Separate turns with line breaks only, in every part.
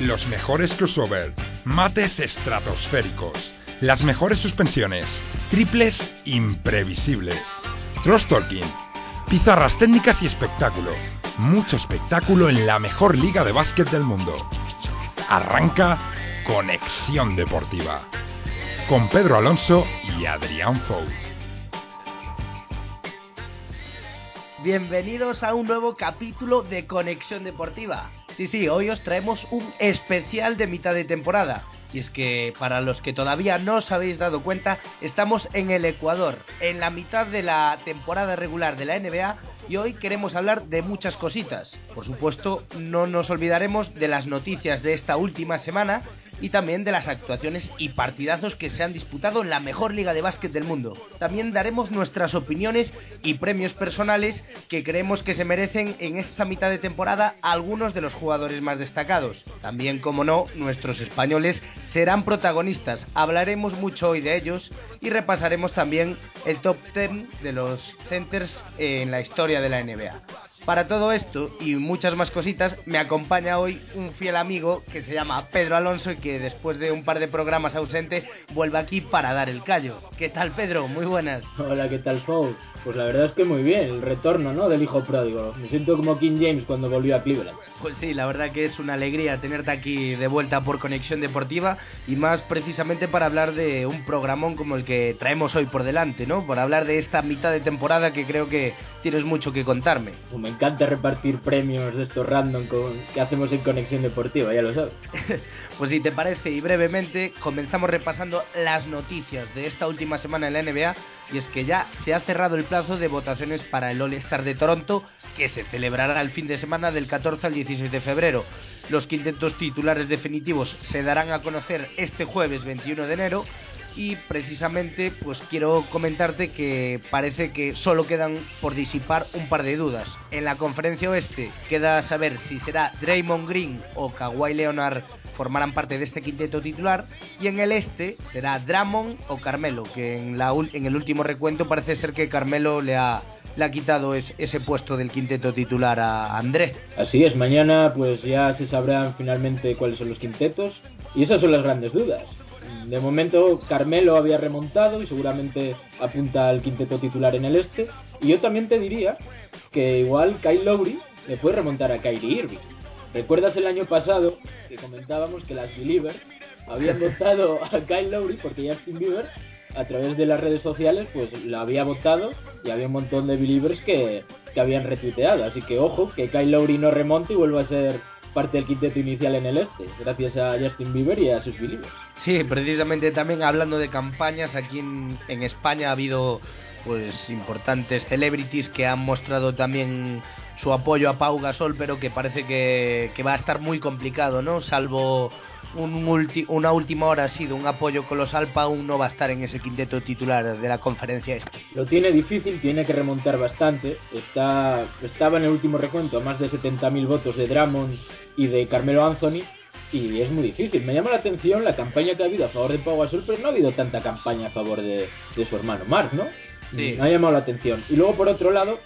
Los mejores crossover, mates estratosféricos, las mejores suspensiones, triples imprevisibles, cross talking, pizarras técnicas y espectáculo. Mucho espectáculo en la mejor liga de básquet del mundo. Arranca Conexión Deportiva con Pedro Alonso y Adrián Fou.
Bienvenidos a un nuevo capítulo de Conexión Deportiva. Sí, sí, hoy os traemos un especial de mitad de temporada. Y es que para los que todavía no os habéis dado cuenta, estamos en el Ecuador, en la mitad de la temporada regular de la NBA y hoy queremos hablar de muchas cositas. Por supuesto, no nos olvidaremos de las noticias de esta última semana y también de las actuaciones y partidazos que se han disputado en la mejor liga de básquet del mundo. También daremos nuestras opiniones y premios personales que creemos que se merecen en esta mitad de temporada algunos de los jugadores más destacados. También, como no, nuestros españoles serán protagonistas. Hablaremos mucho hoy de ellos y repasaremos también el top 10 de los centers en la historia de la NBA. Para todo esto y muchas más cositas, me acompaña hoy un fiel amigo que se llama Pedro Alonso y que después de un par de programas ausente vuelve aquí para dar el callo. ¿Qué tal, Pedro? Muy buenas.
Hola, ¿qué tal, Fou? Pues la verdad es que muy bien, el retorno, ¿no? Del hijo pródigo. Me siento como King James cuando volvió a Cleveland.
Pues sí, la verdad que es una alegría tenerte aquí de vuelta por Conexión Deportiva y más precisamente para hablar de un programón como el que traemos hoy por delante, ¿no? Por hablar de esta mitad de temporada que creo que tienes mucho que contarme.
Pues me encanta repartir premios de estos random con, que hacemos en Conexión Deportiva, ya lo sabes.
pues si te parece y brevemente comenzamos repasando las noticias de esta última semana en la NBA y es que ya se ha cerrado el plazo de votaciones para el All-Star de Toronto que se celebrará el fin de semana del 14 al 16 de febrero. Los quintetos titulares definitivos se darán a conocer este jueves 21 de enero y precisamente pues quiero comentarte que parece que solo quedan por disipar un par de dudas. En la conferencia oeste queda saber si será Draymond Green o Kawhi Leonard formarán parte de este quinteto titular y en el este será Drummond o Carmelo, que en, la, en el último recuento parece ser que Carmelo le ha, quitado ese puesto del quinteto titular a André.
Así es, mañana pues ya se sabrán finalmente cuáles son los quintetos y esas son las grandes dudas. De momento Carmelo había remontado y seguramente apunta al quinteto titular en el este. Y yo también te diría que igual Kyle Lowry le puede remontar a Kyrie Irving. ¿Recuerdas el año pasado que comentábamos que las Believers habían votado a Kyle Lowry porque Justin Bieber a través de las redes sociales pues la había votado y había un montón de Believers que, que habían retuiteado. Así que ojo, que Kyle Lowry no remonte y vuelva a ser parte del quinteto inicial en el este, gracias a Justin Bieber y a sus Believers.
Sí, precisamente también hablando de campañas, aquí en, en España ha habido pues importantes celebrities que han mostrado también su apoyo a Pau Gasol, pero que parece que, que va a estar muy complicado, ¿no? Salvo un una última hora ha sido un apoyo colosal, Pau no va a estar en ese quinteto titular de la conferencia este.
Lo tiene difícil, tiene que remontar bastante. Está, estaba en el último recuento a más de 70.000 votos de Drummond y de Carmelo Anthony y es muy difícil. Me llama la atención la campaña que ha habido a favor de Pau Gasol, pero no ha habido tanta campaña a favor de, su hermano Mark, ¿no? Me ha llamado la atención. Y luego, por otro lado,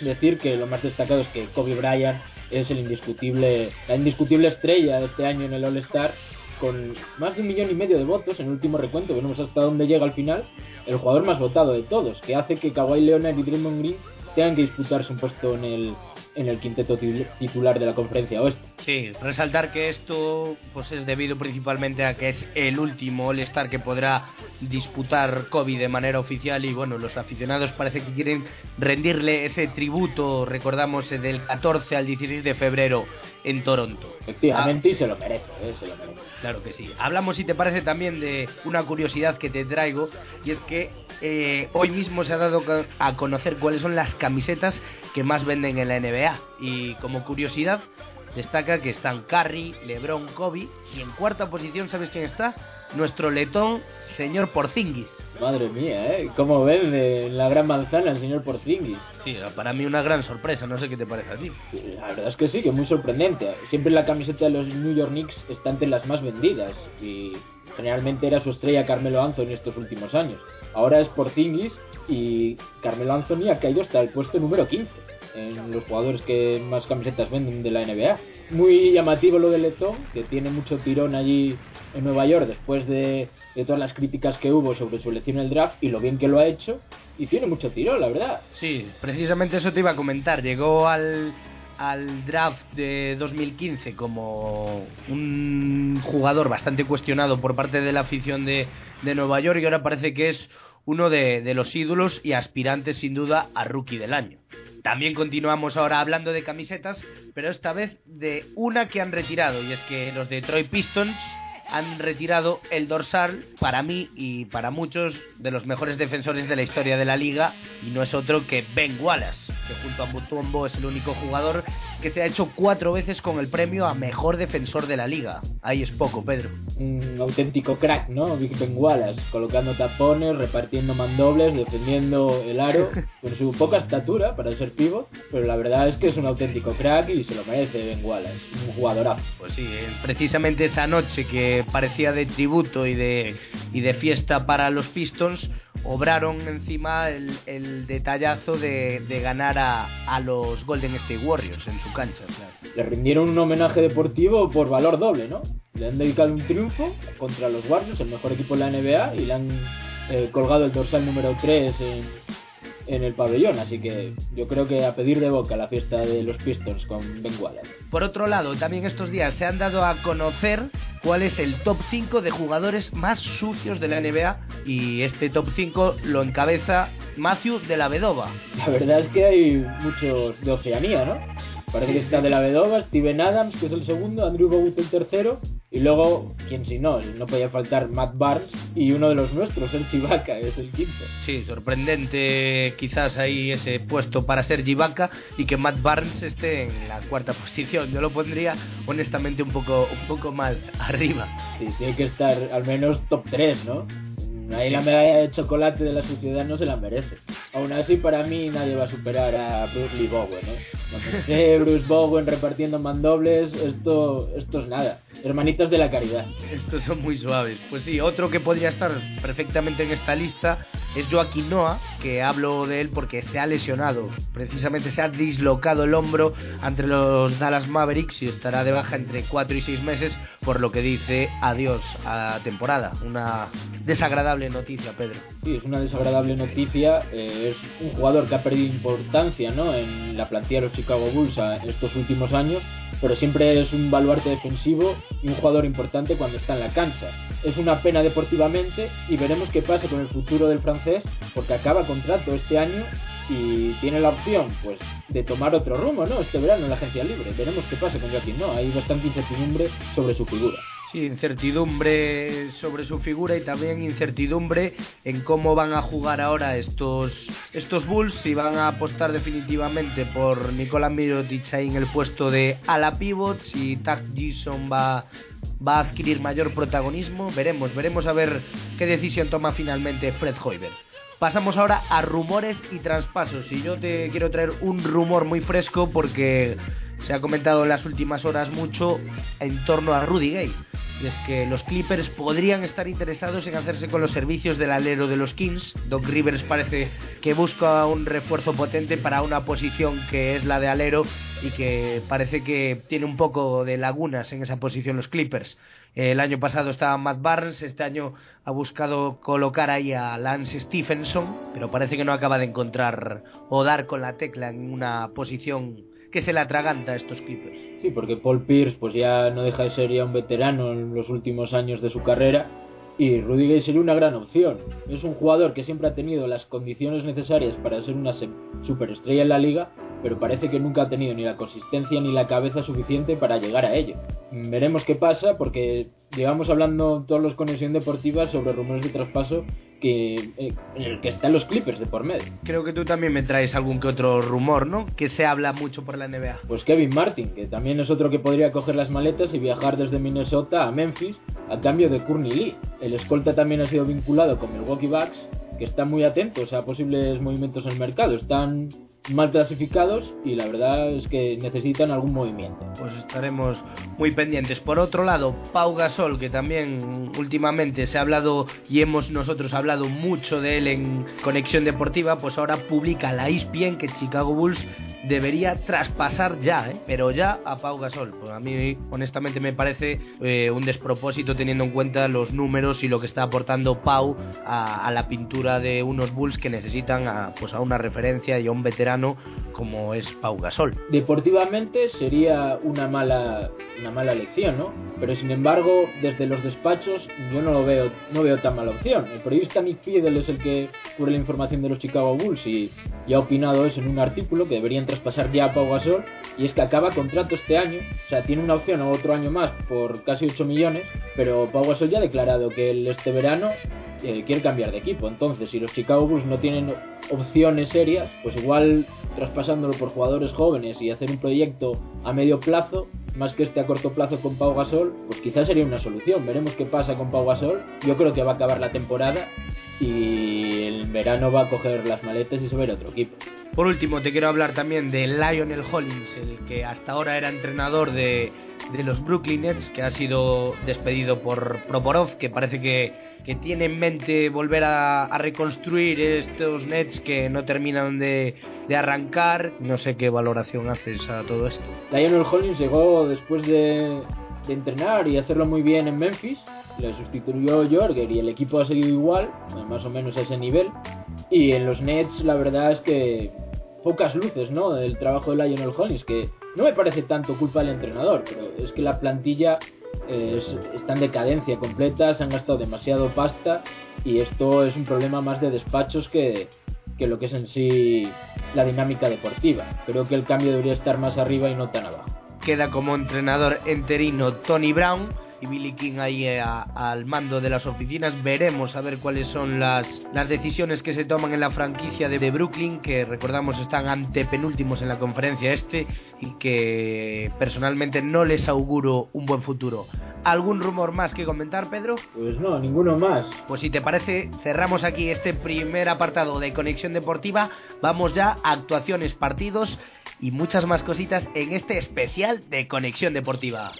decir que lo más destacado es que Kobe Bryant es el indiscutible, la indiscutible estrella de este año en el All-Star, con más de un millón y medio de votos en el último recuento, veremos hasta dónde llega al final, el jugador más votado de todos, que hace que Kawhi Leonard y Draymond Green tengan que disputarse un puesto en el, en el quinteto titular de la conferencia oeste.
Sí, resaltar que esto pues es debido principalmente a que es el último All-Star que podrá disputar Kobe de manera oficial y bueno, los aficionados parece que quieren rendirle ese tributo, recordamos, del 14 al 16 de febrero en Toronto.
Efectivamente, y se lo merece, ¿eh? se lo merece.
Claro que sí. Hablamos, si te parece, también de una curiosidad que te traigo, y es que eh, hoy mismo se ha dado a conocer cuáles son las camisetas que más venden en la NBA. Y como curiosidad, destaca que están Curry, LeBron, Kobe, y en cuarta posición, ¿sabes quién está? Nuestro letón, señor Porzingis.
Madre mía, ¿eh? ¿Cómo vende en la gran manzana el señor Porzingis?
Sí, para mí una gran sorpresa, no sé qué te parece a ti.
La verdad es que sí, que muy sorprendente. Siempre la camiseta de los New York Knicks está entre las más vendidas y generalmente era su estrella Carmelo Anthony estos últimos años. Ahora es Porzingis y Carmelo Anthony ha caído hasta el puesto número 15 en los jugadores que más camisetas venden de la NBA. Muy llamativo lo de Letón, que tiene mucho tirón allí en Nueva York después de, todas las críticas que hubo sobre su elección en el draft y lo bien que lo ha hecho. Y tiene mucho tirón, la verdad.
Sí, precisamente eso te iba a comentar. Llegó al, al draft de 2015 como un jugador bastante cuestionado por parte de la afición de, de Nueva York y ahora parece que es uno de, los ídolos y aspirantes sin duda a rookie del año. También continuamos ahora hablando de camisetas, pero esta vez de una que han retirado, y es que los Detroit Pistons han retirado el dorsal para mí y para muchos de los mejores defensores de la historia de la liga y no es otro que Ben Wallace, que junto a Mutombo es el único jugador que se ha hecho cuatro veces con el premio a mejor defensor de la liga. Ahí es poco, Pedro.
Un auténtico crack, ¿no? Ben Wallace, colocando tapones, repartiendo mandobles, defendiendo el aro, con su poca estatura para ser pivot, pero la verdad es que es un auténtico crack y se lo merece Ben Wallace, un jugadorazo.
Pues sí, precisamente esa noche que parecía de tributo y de, y de fiesta para los Pistons, obraron encima el, detallazo de, ganar a, los Golden State Warriors en su cancha.
Le rindieron un homenaje deportivo por valor doble, ¿no? Le han dedicado un triunfo contra los Warriors, el mejor equipo de la NBA, y le han eh, colgado el dorsal número 3 en, en el pabellón, así que yo creo que a pedir de boca la fiesta de los Pistons con Ben Wallace.
Por otro lado, también estos días se han dado a conocer cuál es el top 5 de jugadores más sucios de la NBA y este top 5 lo encabeza Matthew de la Vedova.
La verdad es que hay muchos de Oceanía, ¿no? Parece que está de la Vedova, Steven Adams, que es el segundo, Andrew Bogut el tercero, y luego, quién si no, no podía faltar Matt Barnes y uno de los nuestros, el Chivaka, es el quinto.
Sí, sorprendente quizás ahí ese puesto para ser Chivaka y que Matt Barnes esté en la cuarta posición. Yo lo pondría honestamente un poco, un poco más arriba.
Sí, tiene que estar al menos top 3, ¿no? Ahí la medalla de chocolate de la sociedad no se la merece. Aún así, para mí nadie va a superar a Bruce Lee Bowen. ¿eh? Bruce Bowen repartiendo mandobles, esto, esto es nada. Hermanitos de la caridad.
Estos son muy suaves. Pues sí, otro que podría estar perfectamente en esta lista es Joaquín Noah, que hablo de él porque se ha lesionado. Precisamente se ha dislocado el hombro entre los Dallas Mavericks y estará de baja entre 4 y 6 meses, por lo que dice adiós a temporada. Una desagradable noticia, Pedro.
Sí, es una desagradable noticia. Eh, es un jugador que ha perdido importancia ¿no? en la plantilla de los Chicago Bulls estos últimos años, pero siempre es un baluarte defensivo y un jugador importante cuando está en la cancha. Es una pena deportivamente y veremos qué pasa con el futuro del francés porque acaba contrato este año y tiene la opción pues de tomar otro rumbo, ¿no? Este verano en la agencia libre. Veremos qué pasa con Joaquín, ¿no? Hay bastante incertidumbre sobre su figura.
Sí, incertidumbre sobre su figura y también incertidumbre en cómo van a jugar ahora estos, estos Bulls, si van a apostar definitivamente por Nicolás Mirotic ahí en el puesto de ala pivot, si Tag Gison va va a adquirir mayor protagonismo. Veremos, veremos a ver qué decisión toma finalmente Fred Hoiber. Pasamos ahora a rumores y traspasos. Y yo te quiero traer un rumor muy fresco porque se ha comentado en las últimas horas mucho en torno a Rudy Gay y es que los Clippers podrían estar interesados en hacerse con los servicios del alero de los Kings. Doc Rivers parece que busca un refuerzo potente para una posición que es la de alero y que parece que tiene un poco de lagunas en esa posición los Clippers. El año pasado estaba Matt Barnes, este año ha buscado colocar ahí a Lance Stephenson, pero parece que no acaba de encontrar o dar con la tecla en una posición que se le atraganta a estos Clippers.
Sí, porque Paul Pierce pues ya no deja de ser ya un veterano en los últimos años de su carrera y Rudy Gay sería una gran opción. Es un jugador que siempre ha tenido las condiciones necesarias para ser una superestrella en la liga, pero parece que nunca ha tenido ni la consistencia ni la cabeza suficiente para llegar a ello. Veremos qué pasa porque llevamos hablando todos los conexión deportiva sobre rumores de traspaso que, eh, en el que están los Clippers de por medio.
Creo que tú también me traes algún que otro rumor, ¿no? Que se habla mucho por la NBA.
Pues Kevin Martin, que también es otro que podría coger las maletas y viajar desde Minnesota a Memphis a cambio de Courtney Lee. El escolta también ha sido vinculado con Milwaukee Bucks, que están muy atentos a posibles movimientos en el mercado. Están mal clasificados y la verdad es que necesitan algún movimiento.
Pues estaremos muy pendientes. Por otro lado, Pau Gasol, que también últimamente se ha hablado y hemos nosotros hablado mucho de él en Conexión Deportiva, pues ahora publica la ESPN que Chicago Bulls debería traspasar ya, ¿eh? pero ya a Pau Gasol. Pues a mí honestamente me parece eh, un despropósito teniendo en cuenta los números y lo que está aportando Pau a, la pintura de unos Bulls que necesitan a, pues a una referencia y a un veterano como es Pau Gasol.
Deportivamente sería una mala una mala elección, ¿no? Pero sin embargo, desde los despachos yo no lo veo no veo tan mala opción. El periodista Nick Fiedel es el que cubre la información de los Chicago Bulls y, y ha opinado eso en un artículo que deberían pasar ya a Pau Gasol y es que acaba contrato este año, o sea, tiene una opción a otro año más por casi 8 millones, pero Pau Gasol ya ha declarado que él este verano eh, quiere cambiar de equipo. Entonces, si los Chicago Bulls no tienen opciones serias, pues igual traspasándolo por jugadores jóvenes y hacer un proyecto a medio plazo, más que este a corto plazo con Pau Gasol, pues quizás sería una solución. Veremos qué pasa con Pau Gasol. Yo creo que va a acabar la temporada y el verano va a coger las maletas y se va a ir a otro equipo.
Por último, te quiero hablar también de Lionel Hollins, el que hasta ahora era entrenador de, de los Brooklyn Nets, que ha sido despedido por Proporov, que parece que, que tiene en mente volver a, reconstruir estos Nets que no terminan de, de, arrancar. No sé qué valoración haces a todo esto.
Lionel Hollins llegó después de, de entrenar y hacerlo muy bien en Memphis. Le sustituyó Jorger y el equipo ha seguido igual, más o menos a ese nivel. Y en los Nets la verdad es que pocas luces, ¿no? Del trabajo de Lionel Hollins, que no me parece tanto culpa del entrenador, pero es que la plantilla eh, está en decadencia completa, se han gastado demasiado pasta y esto es un problema más de despachos que, que lo que es en sí la dinámica deportiva. Creo que el cambio debería estar más arriba y no tan abajo.
Queda como entrenador enterino Tony Brown y Billy King ahí eh, al mando de las oficinas. Veremos a ver cuáles son las, las decisiones que se toman en la franquicia de, Brooklyn, que recordamos están ante penúltimos en la conferencia este y que personalmente no les auguro un buen futuro. ¿Algún rumor más que comentar, Pedro?
Pues no, ninguno más.
Pues si te parece, cerramos aquí este primer apartado de Conexión Deportiva. Vamos ya a actuaciones, partidos y muchas más cositas en este especial de Conexión Deportiva.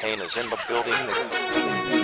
Kane is in the building.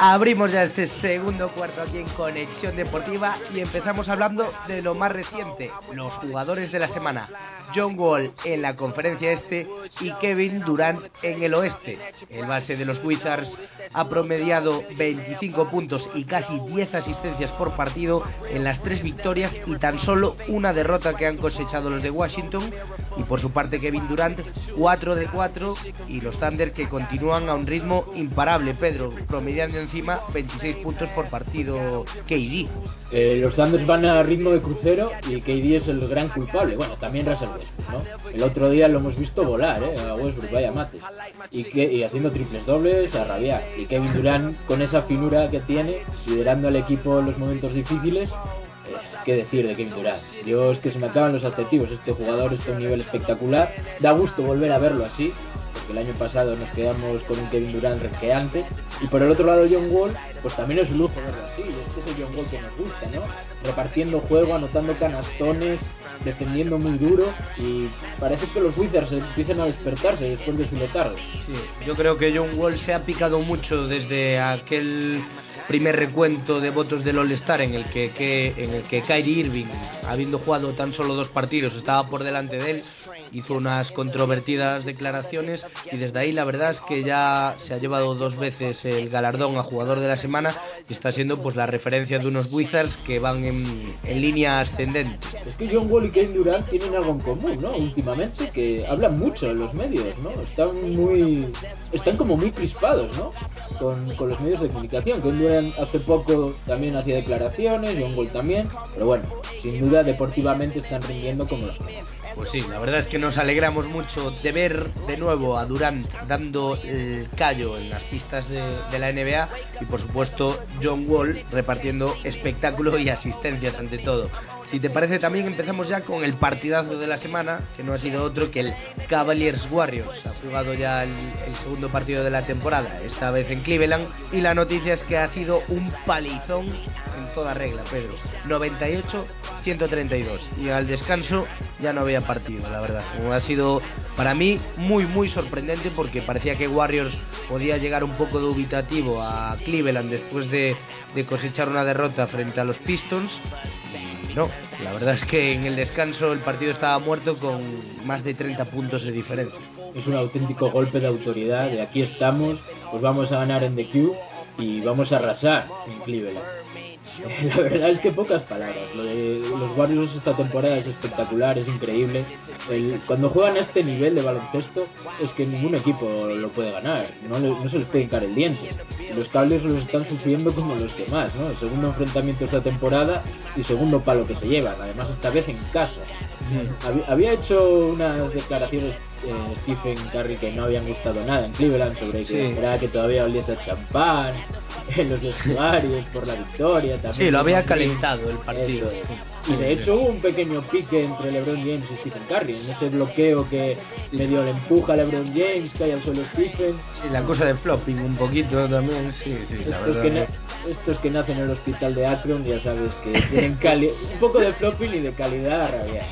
Abrimos ya este segundo cuarto aquí en Conexión Deportiva y empezamos hablando de lo más reciente, los jugadores de la semana. John Wall en la conferencia este y Kevin Durant en el oeste. El base de los Wizards ha promediado 25 puntos y casi 10 asistencias por partido en las tres victorias y tan solo una derrota que han cosechado los de Washington. Y por su parte Kevin Durant 4 de 4 y los Thunder que continúan a un ritmo imparable, Pedro, promediando encima 26 puntos por partido KD.
Eh, los Thunder van a ritmo de crucero y KD es el gran culpable. Bueno, también Russell ¿no? El otro día lo hemos visto volar, ¿eh? A Westbrook, vaya mates. Y, que, y haciendo triples dobles a rabiar. Y Kevin Durant con esa finura que tiene, liderando al equipo en los momentos difíciles, eh, qué decir de Kevin Durant. Dios, que se me acaban los adjetivos. Este jugador a un nivel espectacular. Da gusto volver a verlo así porque el año pasado nos quedamos con un Kevin Durant renqueante. Y por el otro lado, John Wall, pues también es un lujo verlo así. Este es el John Wall que nos gusta, ¿no? Repartiendo juego, anotando canastones, defendiendo muy duro. Y parece que los Wizards empiezan a despertarse después de su letargo.
Sí, yo creo que John Wall se ha picado mucho desde aquel primer recuento de votos del All-Star en el que, que, en el que Kyrie Irving, habiendo jugado tan solo dos partidos, estaba por delante de él, hizo unas controvertidas declaraciones y desde ahí la verdad es que ya se ha llevado dos veces el galardón a jugador de la semana y está siendo pues la referencia de unos Wizards que van en, en línea ascendente.
Es que John Wall y Kevin Durant tienen algo en común, ¿no? Últimamente que hablan mucho en los medios, ¿no? Están muy están como muy crispados, ¿no? Con, con los medios de comunicación. Kevin Hace poco también hacía declaraciones, John Wall también, pero bueno, sin duda deportivamente están rindiendo como los
pues sí, la verdad es que nos alegramos mucho de ver de nuevo a Durant dando el callo en las pistas de, de, la NBA y por supuesto John Wall repartiendo espectáculo y asistencias ante todo. Si te parece también empezamos ya con el partidazo de la semana, que no ha sido otro que el Cavaliers Warriors. Ha jugado ya el, segundo partido de la temporada, esta vez en Cleveland, y la noticia es que ha sido un palizón en toda regla, Pedro. 98-132. Y al descanso ya no había partido, la verdad. Ha sido para mí muy, muy sorprendente porque parecía que Warriors podía llegar un poco dubitativo a Cleveland después de, de cosechar una derrota frente a los Pistons. No, la verdad es que en el descanso el partido estaba muerto con más de 30 puntos de diferencia.
Es un auténtico golpe de autoridad. De aquí estamos, pues vamos a ganar en The Q y vamos a arrasar en Cleveland. La verdad es que pocas palabras. Lo de los Warriors esta temporada es espectacular, es increíble. El, cuando juegan a este nivel de baloncesto es que ningún equipo lo puede ganar. No, no se les puede hincar el diente. Los cables los están sufriendo como los demás, ¿no? El segundo enfrentamiento esta temporada y segundo palo que se llevan. Además esta vez en casa. Había, había hecho unas declaraciones eh, Stephen Curry que no habían gustado nada en Cleveland sobre que
Sí.
esperaba que todavía oliese a champán en los vestuarios por la victoria. También
Sí, lo había calentado el partido.
Eso. Y de hecho hubo un pequeño pique entre LeBron James y Stephen Curry en ese bloqueo que le dio el empuja a LeBron James, cae al suelo Stephen.
Y la cosa de flopping un poquito también, sí, sí, la
Estos
verdad.
que, na- estos que nacen en el hospital de Akron ya sabes que tienen cali un poco de flopping y de calidad a rabiar.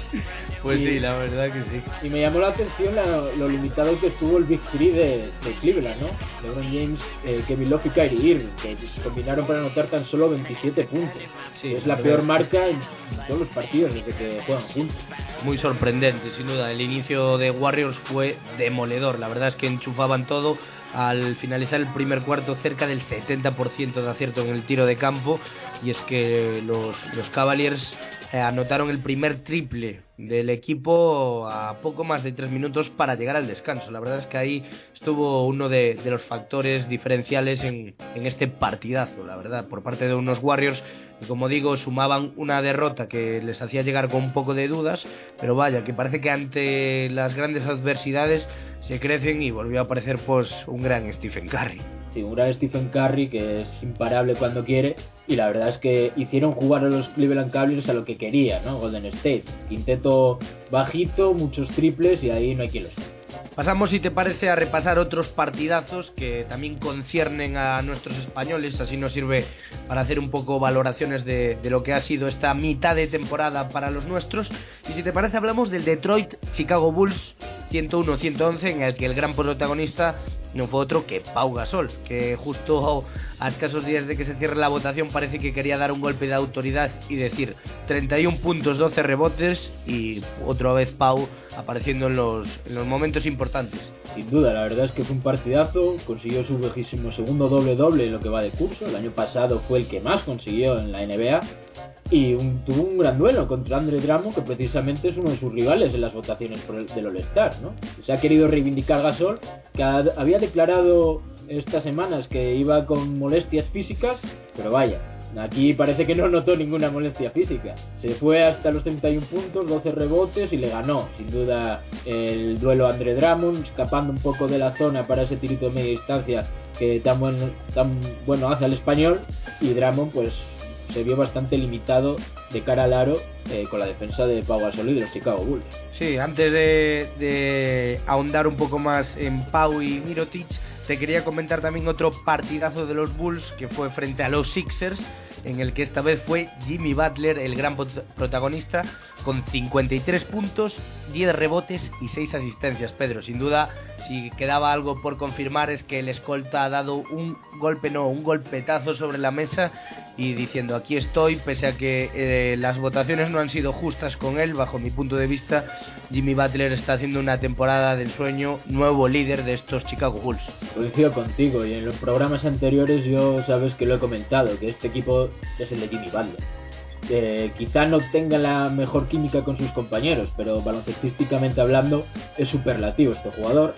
Pues
y-
sí, la verdad que sí.
Y me llamó la atención la- lo limitado que estuvo el Big Three de, de Cleveland, ¿no? LeBron James, eh, Kevin Love y Kyrie Irving, que combinaron para anotar tan solo 27 puntos.
Sí,
es la peor marca en, en todos los partidos desde que juegan juntos.
Muy sorprendente, sin duda. El inicio de Warriors fue demoledor. La verdad es que enchufaban todo. Al finalizar el primer cuarto, cerca del 70% de acierto en el tiro de campo. Y es que los, los Cavaliers eh, anotaron el primer triple del equipo a poco más de tres minutos para llegar al descanso. La verdad es que ahí estuvo uno de, los factores diferenciales en, en este partidazo, la verdad, por parte de unos Warriors que, como digo, sumaban una derrota que les hacía llegar con un poco de dudas, pero vaya, que parece que ante las grandes adversidades se crecen y volvió a aparecer pues un gran Stephen Curry.
Sí, un gran Stephen Curry que es imparable cuando quiere y la verdad es que hicieron jugar a los Cleveland Cavaliers a lo que quería, ¿no? Golden State. Quinteto bajito, muchos triples y ahí no hay quien los
Pasamos, si te parece, a repasar otros partidazos que también conciernen a nuestros españoles. Así nos sirve para hacer un poco valoraciones de, de lo que ha sido esta mitad de temporada para los nuestros. Y si te parece, hablamos del Detroit Chicago Bulls 101-111, en el que el gran protagonista no fue otro que Pau Gasol, que justo a escasos días de que se cierre la votación parece que quería dar un golpe de autoridad y decir 31 puntos, 12 rebotes y otra vez Pau apareciendo en los, en los momentos importantes.
Sin duda, la verdad es que fue un partidazo, consiguió su vejísimo segundo doble-doble en lo que va de curso, el año pasado fue el que más consiguió en la NBA y tuvo un gran duelo contra Andre Drummond que precisamente es uno de sus rivales en las votaciones del All-Star, ¿no? Se ha querido reivindicar Gasol, que ha- había declarado estas semanas que iba con molestias físicas, pero vaya, Aquí parece que no notó ninguna molestia física. Se fue hasta los 31 puntos, 12 rebotes y le ganó, sin duda, el duelo a Andre Drummond, escapando un poco de la zona para ese tirito de media distancia que tan bueno hace al español. Y Drummond, pues, se vio bastante limitado de cara al aro eh, con la defensa de Pau Gasol y de los Chicago Bulls.
Sí, antes de, ahondar un poco más en Pau y Mirotic, te quería comentar también otro partidazo de los Bulls que fue frente a los Sixers, en el que esta vez fue Jimmy Butler el gran protagonista con 53 puntos, 10 rebotes y 6 asistencias. Pedro, sin duda, si quedaba algo por confirmar es que el escolta ha dado un golpe, no, un golpetazo sobre la mesa y diciendo aquí estoy, pese a que eh, las votaciones no han sido justas con él, bajo mi punto de vista, Jimmy Butler está haciendo una temporada del sueño, nuevo líder de estos Chicago Bulls.
Coincido contigo y en los programas anteriores yo sabes que lo he comentado, que este equipo es el de Jimmy Butler. quizá no tenga la mejor química con sus compañeros, pero baloncestísticamente hablando es superlativo este jugador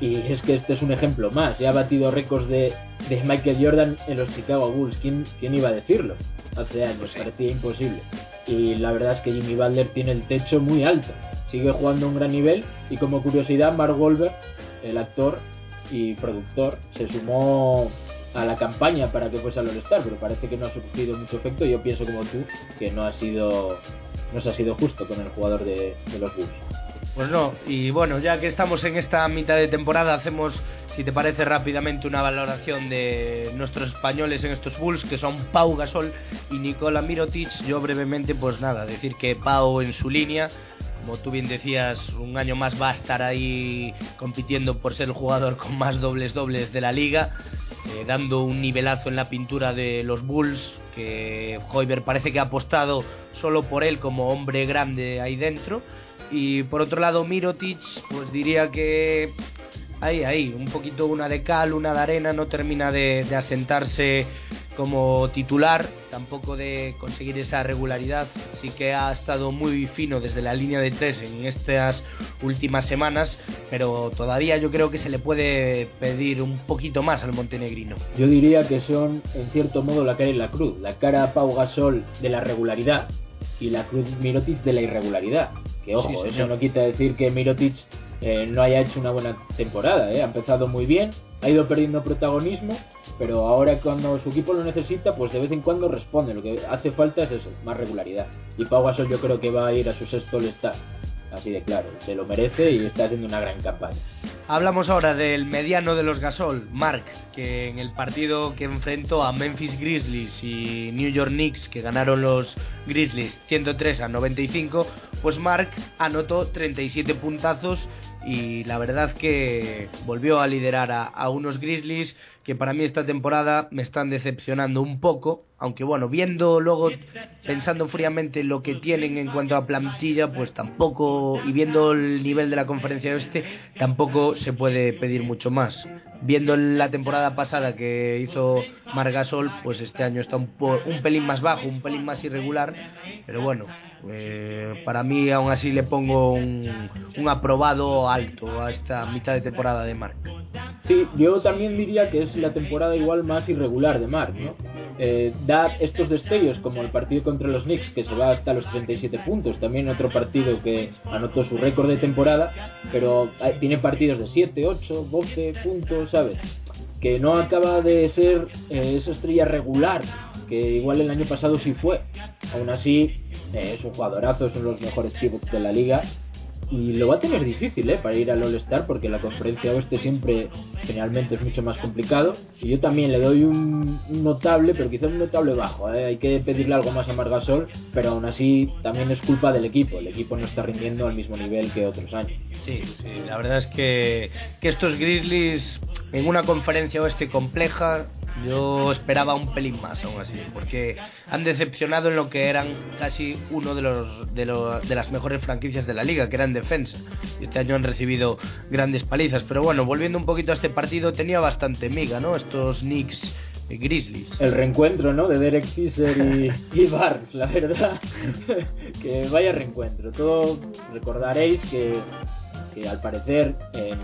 y es que este es un ejemplo más. Ya ha batido récords de, de Michael Jordan en los Chicago Bulls. ¿Quién, ¿Quién, iba a decirlo? Hace años, parecía imposible. Y la verdad es que Jimmy Butler tiene el techo muy alto. Sigue jugando a un gran nivel. Y como curiosidad, Mark Goldberg, el actor y productor, se sumó a la campaña para que fuese al All-Star, pero parece que no ha surgido mucho efecto. Yo pienso como tú que no ha sido, no se ha sido justo con el jugador de, de los Bulls.
Pues no, y bueno, ya que estamos en esta mitad de temporada, hacemos, si te parece rápidamente, una valoración de nuestros españoles en estos Bulls, que son Pau Gasol y Nicola Mirotic. Yo brevemente, pues nada, decir que Pau en su línea, como tú bien decías, un año más va a estar ahí compitiendo por ser el jugador con más dobles dobles de la liga, eh, dando un nivelazo en la pintura de los Bulls, que Hoiber parece que ha apostado solo por él como hombre grande ahí dentro. Y por otro lado, Mirotic, pues diría que ahí, ahí, un poquito una de cal, una de arena, no termina de, asentarse como titular, tampoco de conseguir esa regularidad. Sí que ha estado muy fino desde la línea de tres en estas últimas semanas, pero todavía yo creo que se le puede pedir un poquito más al montenegrino.
Yo diría que son, en cierto modo, la cara y la cruz. La cara Pau Gasol de la regularidad y la cruz Mirotic de la irregularidad. Que ojo, eso no quita decir que Mirotic eh, no haya hecho una buena temporada. ¿eh? Ha empezado muy bien, ha ido perdiendo protagonismo, pero ahora cuando su equipo lo necesita, pues de vez en cuando responde. Lo que hace falta es eso, más regularidad. Y Pau Gasol yo creo que va a ir a su sexto All-Star así de claro, se lo merece y está haciendo una gran campaña.
Hablamos ahora del mediano de los Gasol, Mark, que en el partido que enfrentó a Memphis Grizzlies y New York Knicks, que ganaron los Grizzlies 103 a 95, pues Mark anotó 37 puntazos y la verdad que volvió a liderar a, unos Grizzlies que para mí esta temporada me están decepcionando un poco, aunque bueno, viendo luego, pensando fríamente lo que tienen en cuanto a plantilla, pues tampoco, y viendo el nivel de la conferencia este, tampoco se puede pedir mucho más. Viendo la temporada pasada que hizo Margasol, pues este año está un, un pelín más bajo, un pelín más irregular, pero bueno, eh, para mí aún así le pongo un, un, aprobado alto a esta mitad de temporada de Mark.
Sí, yo también diría que es la temporada igual más irregular de Mark, ¿no? Eh, da estos destellos como el partido contra los Knicks que se va hasta los 37 puntos, también otro partido que anotó su récord de temporada, pero tiene partidos de 7, 8, 12 puntos, ¿sabes? Que no acaba de ser eh, esa estrella regular que igual el año pasado sí fue. Aún así, eh, es un jugadorazo, de los mejores pivots de la liga. Y lo va a tener difícil ¿eh? para ir al All-Star porque la conferencia oeste siempre generalmente es mucho más complicado. Y yo también le doy un, notable, pero quizás un notable bajo. ¿eh? Hay que pedirle algo más a Margasol, pero aún así también es culpa del equipo. El equipo no está rindiendo al mismo nivel que otros años.
Sí, sí la verdad es que, que estos Grizzlies en una conferencia oeste compleja yo esperaba un pelín más aún así, porque han decepcionado en lo que eran casi uno de los, de, de las mejores franquicias de la liga, que eran defensa. Y este año han recibido grandes palizas. Pero bueno, volviendo un poquito a este partido, tenía bastante miga, ¿no? Estos Knicks Grizzlies.
El reencuentro, ¿no? De Derek Fisher y, y Barnes, la verdad. que vaya reencuentro. Todo recordaréis que, que al parecer en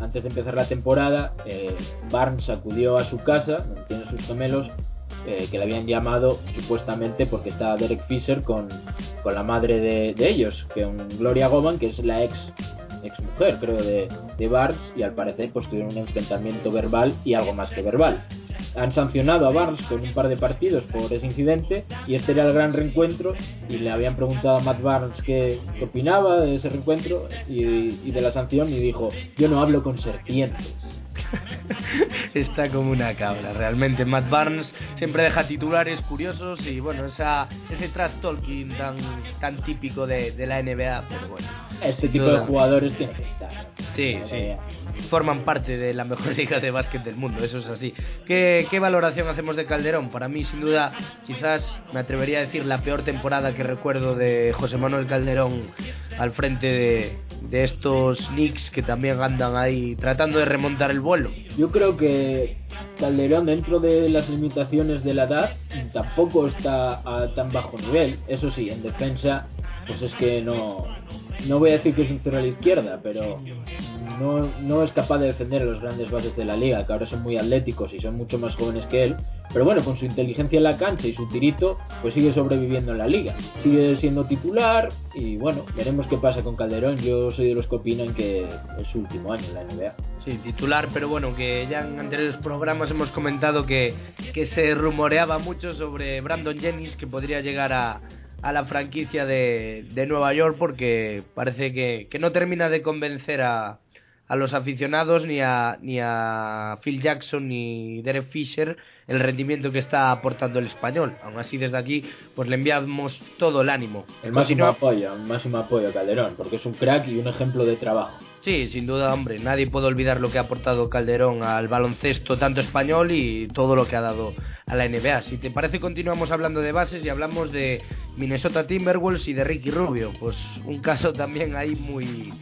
antes de empezar la temporada, eh, Barnes acudió a su casa, donde tiene sus gemelos, eh, que le habían llamado supuestamente porque estaba Derek Fisher con, con la madre de, de ellos, que es Gloria Goman, que es la ex ex mujer, creo, de, de Barnes, y al parecer pues tuvieron un enfrentamiento verbal y algo más que verbal. Han sancionado a Barnes con un par de partidos por ese incidente y este era el gran reencuentro y le habían preguntado a Matt Barnes qué, opinaba de ese reencuentro y, y de la sanción y dijo, yo no hablo con serpientes
está como una cabra, realmente. Matt Barnes siempre deja titulares curiosos y bueno, esa, ese trash talking tan, tan típico de, de la NBA, pero bueno.
Este tipo de jugadores tiene que estar.
Sí, sí. Forman parte de la mejor liga de básquet del mundo, eso es así. ¿Qué, ¿Qué valoración hacemos de Calderón? Para mí, sin duda, quizás me atrevería a decir la peor temporada que recuerdo de José Manuel Calderón al frente de, de estos Knicks que también andan ahí tratando de remontar el vuelo.
Yo creo que Calderón, dentro de las limitaciones de la edad, tampoco está a tan bajo nivel. Eso sí, en defensa, pues es que no, no voy a decir que es un cero la izquierda, pero no, no es capaz de defender a los grandes bases de la liga, que ahora son muy atléticos y son mucho más jóvenes que él. Pero bueno, con su inteligencia en la cancha y su tirito, pues sigue sobreviviendo en la liga. Sigue siendo titular y bueno, veremos qué pasa con Calderón. Yo soy de los que opinan que es su último año en la NBA.
Sí, titular, pero bueno, que ya en anteriores programas hemos comentado que, que se rumoreaba mucho sobre Brandon Jennings, que podría llegar a, a la franquicia de, de Nueva York porque parece que, que no termina de convencer a, a los aficionados ni a, ni a Phil Jackson ni Derek Fisher el rendimiento que está aportando el español. Aún así, desde aquí, pues le enviamos todo el ánimo.
El máximo apoyo, el máximo apoyo a Calderón, porque es un crack y un ejemplo de trabajo.
Sí, sin duda, hombre, nadie puede olvidar lo que ha aportado Calderón al baloncesto tanto español y todo lo que ha dado a la NBA. Si te parece, continuamos hablando de bases y hablamos de Minnesota Timberwolves y de Ricky Rubio. Pues un caso también ahí muy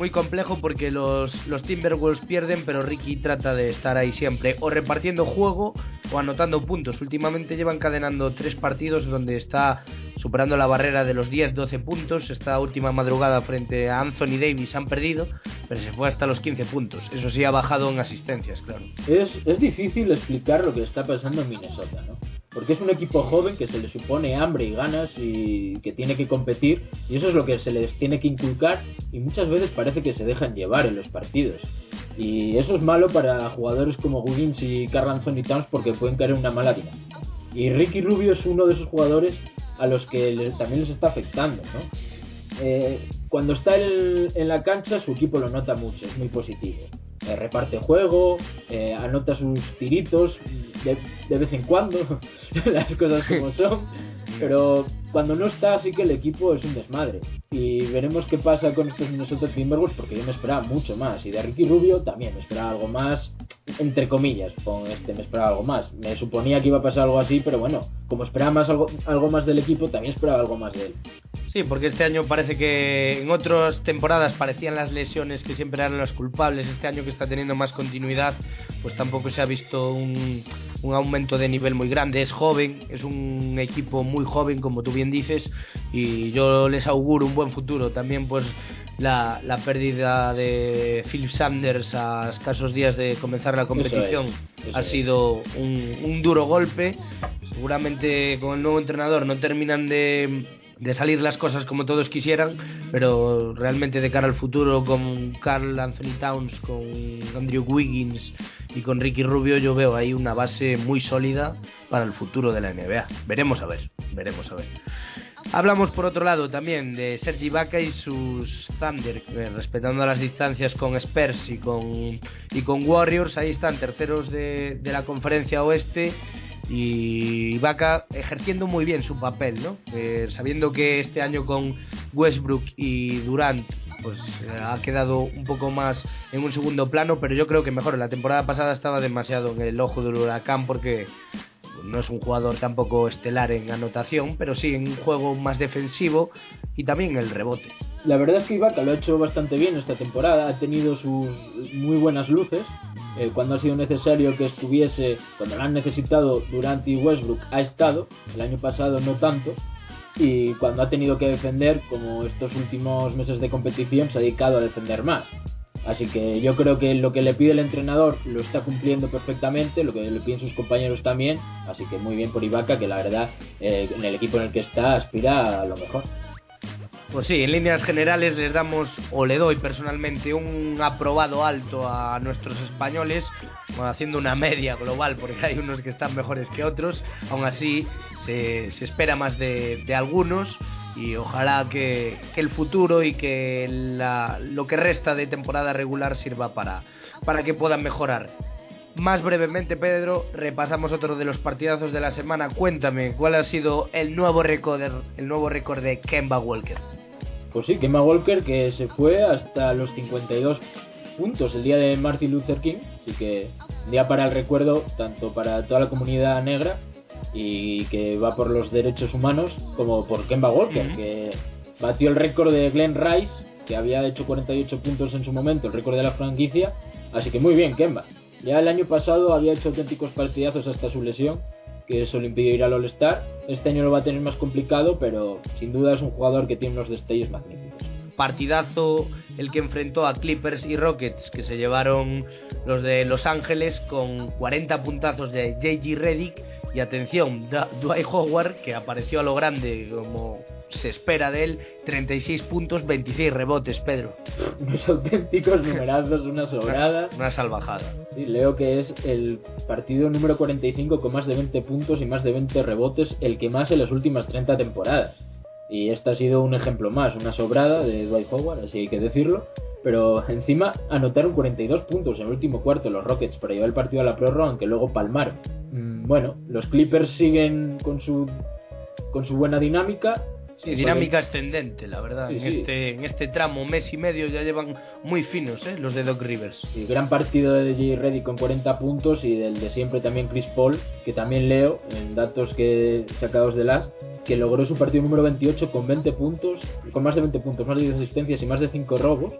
muy complejo porque los, los Timberwolves pierden, pero Ricky trata de estar ahí siempre, o repartiendo juego o anotando puntos. Últimamente llevan encadenando tres partidos donde está superando la barrera de los 10-12 puntos. Esta última madrugada frente a Anthony Davis han perdido, pero se fue hasta los 15 puntos. Eso sí ha bajado en asistencias, claro.
Es, es difícil explicar lo que está pasando en Minnesota, ¿no? Porque es un equipo joven que se le supone hambre y ganas y que tiene que competir y eso es lo que se les tiene que inculcar y muchas veces parece que se dejan llevar en los partidos. Y eso es malo para jugadores como Wiggins y Carl Anthony Towns porque pueden caer en una mala dinámica. Y Ricky Rubio es uno de esos jugadores a los que también les está afectando, ¿no? Eh, cuando está en, en, la cancha su equipo lo nota mucho, es muy positivo. Eh, reparte juego, eh, anota sus tiritos de, de vez en cuando, las cosas como son, pero cuando no está sí que el equipo es un desmadre. Y veremos qué pasa con estos Minnesota Timberwolves porque yo me esperaba mucho más. Y de Ricky Rubio también me esperaba algo más, entre comillas, con este me esperaba algo más. Me suponía que iba a pasar algo así, pero bueno, como esperaba más algo, algo más del equipo, también esperaba algo más de él.
Sí, porque este año parece que en otras temporadas parecían las lesiones que siempre eran las culpables. Este año que está teniendo más continuidad, pues tampoco se ha visto un, un aumento de nivel muy grande. Es joven, es un equipo muy joven, como tú bien dices, y yo les auguro un buen futuro. También, pues, la, la pérdida de Philip Sanders a escasos días de comenzar la competición
es,
ha sido un, un duro golpe. Seguramente con el nuevo entrenador no terminan de, salir las cosas como todos quisieran, pero realmente de cara al futuro con Carl Anthony Towns, con Andrew Wiggins y con Ricky Rubio yo veo ahí una base muy sólida para el futuro de la NBA. Veremos a ver, veremos a ver. Hablamos por otro lado también de Sergi Ibaka y sus Thunder, eh, respetando las distancias con Spurs y con, y con Warriors. Ahí están terceros de la conferencia oeste y Ibaka ejerciendo muy bien su papel, ¿no? Eh, sabiendo que este año con Westbrook y Durant pues eh, ha quedado un poco más en un segundo plano, pero yo creo que mejor. La temporada pasada estaba demasiado en el ojo del huracán porque no es un jugador tampoco estelar en anotación, pero sí en un juego más defensivo y también el rebote.
La verdad es que Ibaka lo ha hecho bastante bien esta temporada, ha tenido sus muy buenas luces. Eh, cuando ha sido necesario que estuviese, cuando lo han necesitado Durant y Westbrook, ha estado. El año pasado no tanto. Y cuando ha tenido que defender, como estos últimos meses de competición, se ha dedicado a defender más. Así que yo creo que lo que le pide el entrenador lo está cumpliendo perfectamente, lo que le piden sus compañeros también. Así que muy bien por Ibaka, que la verdad eh, en el equipo en el que está aspira a lo mejor.
Pues sí, en líneas generales les damos, o le doy personalmente, un aprobado alto a nuestros españoles, haciendo una media global, porque hay unos que están mejores que otros. Aún así, se, se espera más de, de algunos y ojalá que, el futuro y que la- lo que resta de temporada regular sirva para, para que puedan mejorar. Más brevemente, Pedro, repasamos otro de los partidazos de la semana. Cuéntame, ¿cuál ha sido el nuevo récord, el nuevo récord de Kemba Walker?
Pues sí, Kemba Walker que se fue hasta los 52 puntos el día de Martin Luther King, así que un día para el recuerdo tanto para toda la comunidad negra y que va por los derechos humanos como por Kemba Walker, que batió el récord de Glenn Rice, que había hecho 48 puntos en su momento, el récord de la franquicia, así que muy bien Kemba. Ya el año pasado había hecho auténticos partidazos hasta su lesión, que eso le impidió ir al All-Star. Este año lo va a tener más complicado, pero sin duda es un jugador que tiene unos destellos magníficos.
Partidazo el que enfrentó a Clippers y Rockets, que se llevaron los de Los Ángeles con 40 puntazos de JG Reddick. Y atención, Dwight Howard, que apareció a lo grande como se espera de él 36 puntos, 26 rebotes, Pedro.
Unos auténticos numerazos, una sobrada.
Una salvajada.
Sí, leo que es el partido número 45 con más de 20 puntos y más de 20 rebotes, el que más en las últimas 30 temporadas. Y este ha sido un ejemplo más, una sobrada de Dwight Howard, así hay que decirlo. Pero encima anotaron 42 puntos en el último cuarto los Rockets para llevar el partido a la prórroga, aunque luego palmaron. Bueno, los Clippers siguen con su, con su buena dinámica
Sí, dinámica ascendente, la verdad. en, Este, en este tramo, mes y medio, ya llevan muy finos ¿eh? los de Doc Rivers.
Sí, gran partido de J. Reddy con 40 puntos y del de siempre también Chris Paul, que también leo en datos que sacados de las, que logró su partido número 28 con 20 puntos, con más de 20 puntos, más de 10 asistencias y más de 5 robos.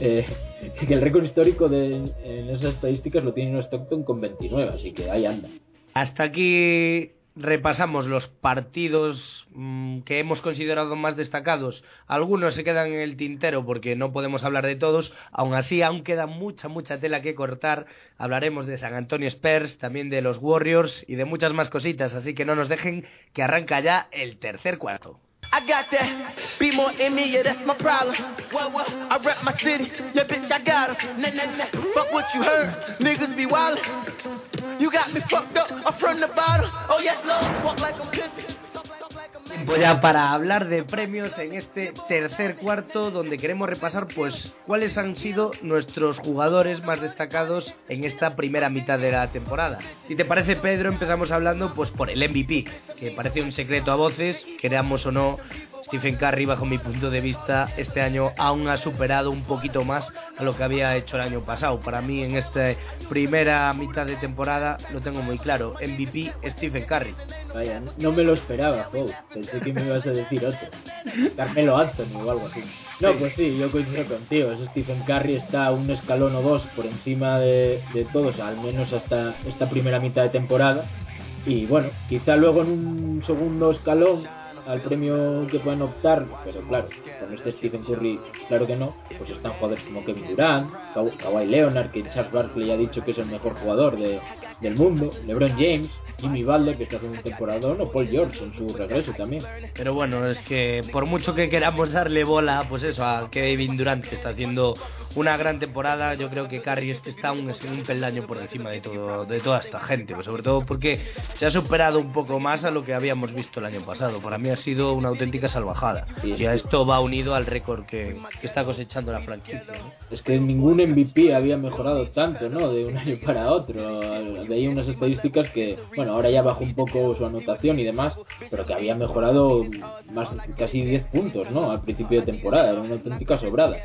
Eh, que el récord histórico de, en esas estadísticas lo tiene Stockton con 29, así que ahí anda.
Hasta aquí repasamos los partidos mm, que hemos considerado más destacados. Algunos se quedan en el tintero porque no podemos hablar de todos. Aún así, aún queda mucha, mucha tela que cortar. Hablaremos de San Antonio Spurs, también de los Warriors y de muchas más cositas. Así que no nos dejen que arranca ya el tercer cuarto. Bottom. Oh, ya para hablar de premios en este tercer cuarto donde queremos repasar pues cuáles han sido nuestros jugadores más destacados en esta primera mitad de la temporada. Si te parece Pedro empezamos hablando pues por el MVP, que parece un secreto a voces, queramos o no, Stephen Curry, bajo mi punto de vista, este año aún ha superado un poquito más a lo que había hecho el año pasado. Para mí, en esta primera mitad de temporada, lo tengo muy claro. MVP, Stephen Curry.
Vaya, no me lo esperaba, Paul. Pensé que me ibas a decir otro. Carmelo Anthony o algo así. No, pues sí, yo coincido contigo. Stephen Curry está un escalón o dos por encima de, de todos, al menos hasta esta primera mitad de temporada. Y bueno, quizá luego en un segundo escalón al premio que pueden optar, pero claro, con este Stephen Curry, claro que no, pues están jugadores como Kevin Durant, Kawhi Leonard, que Charles Barkley ha dicho que es el mejor jugador de, del mundo, LeBron James, Jimmy Butler, que está haciendo un temporadón, o Paul George en su regreso también.
Pero bueno, es que por mucho que queramos darle bola, pues eso, a Kevin Durant, que está haciendo una gran temporada, yo creo que Curry es que está un, un peldaño por encima de todo de toda esta gente, pues sobre todo porque se ha superado un poco más a lo que habíamos visto el año pasado. Para mí ha sido una auténtica salvajada. Y a esto va unido al récord que, está cosechando la franquicia.
Es que ningún MVP había mejorado tanto, ¿no? De un año para otro. Veía unas estadísticas que, bueno, ahora ya bajó un poco su anotación y demás, pero que había mejorado más casi 10 puntos, ¿no? Al principio de temporada, era una auténtica sobrada.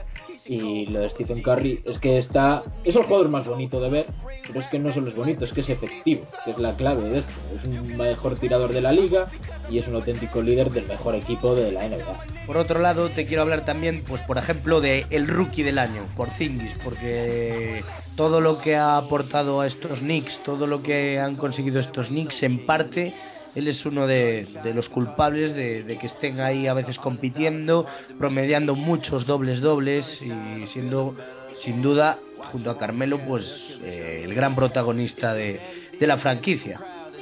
Y lo de Stephen Curry es que está. Es el jugador más bonito de ver, pero es que no solo es bonito, es que es efectivo, que es la clave de esto. Es un mejor tirador de la liga y es un auténtico líder del mejor equipo de la NBA.
Por otro lado, te quiero hablar también, pues por ejemplo, de el rookie del año, por Zingis, porque todo lo que ha aportado a estos Knicks, todo lo que han conseguido estos Knicks, en parte él es uno de, los culpables de, que estén ahí a veces compitiendo, promediando muchos dobles dobles y siendo sin duda junto a Carmelo pues eh, el gran protagonista de, la franquicia.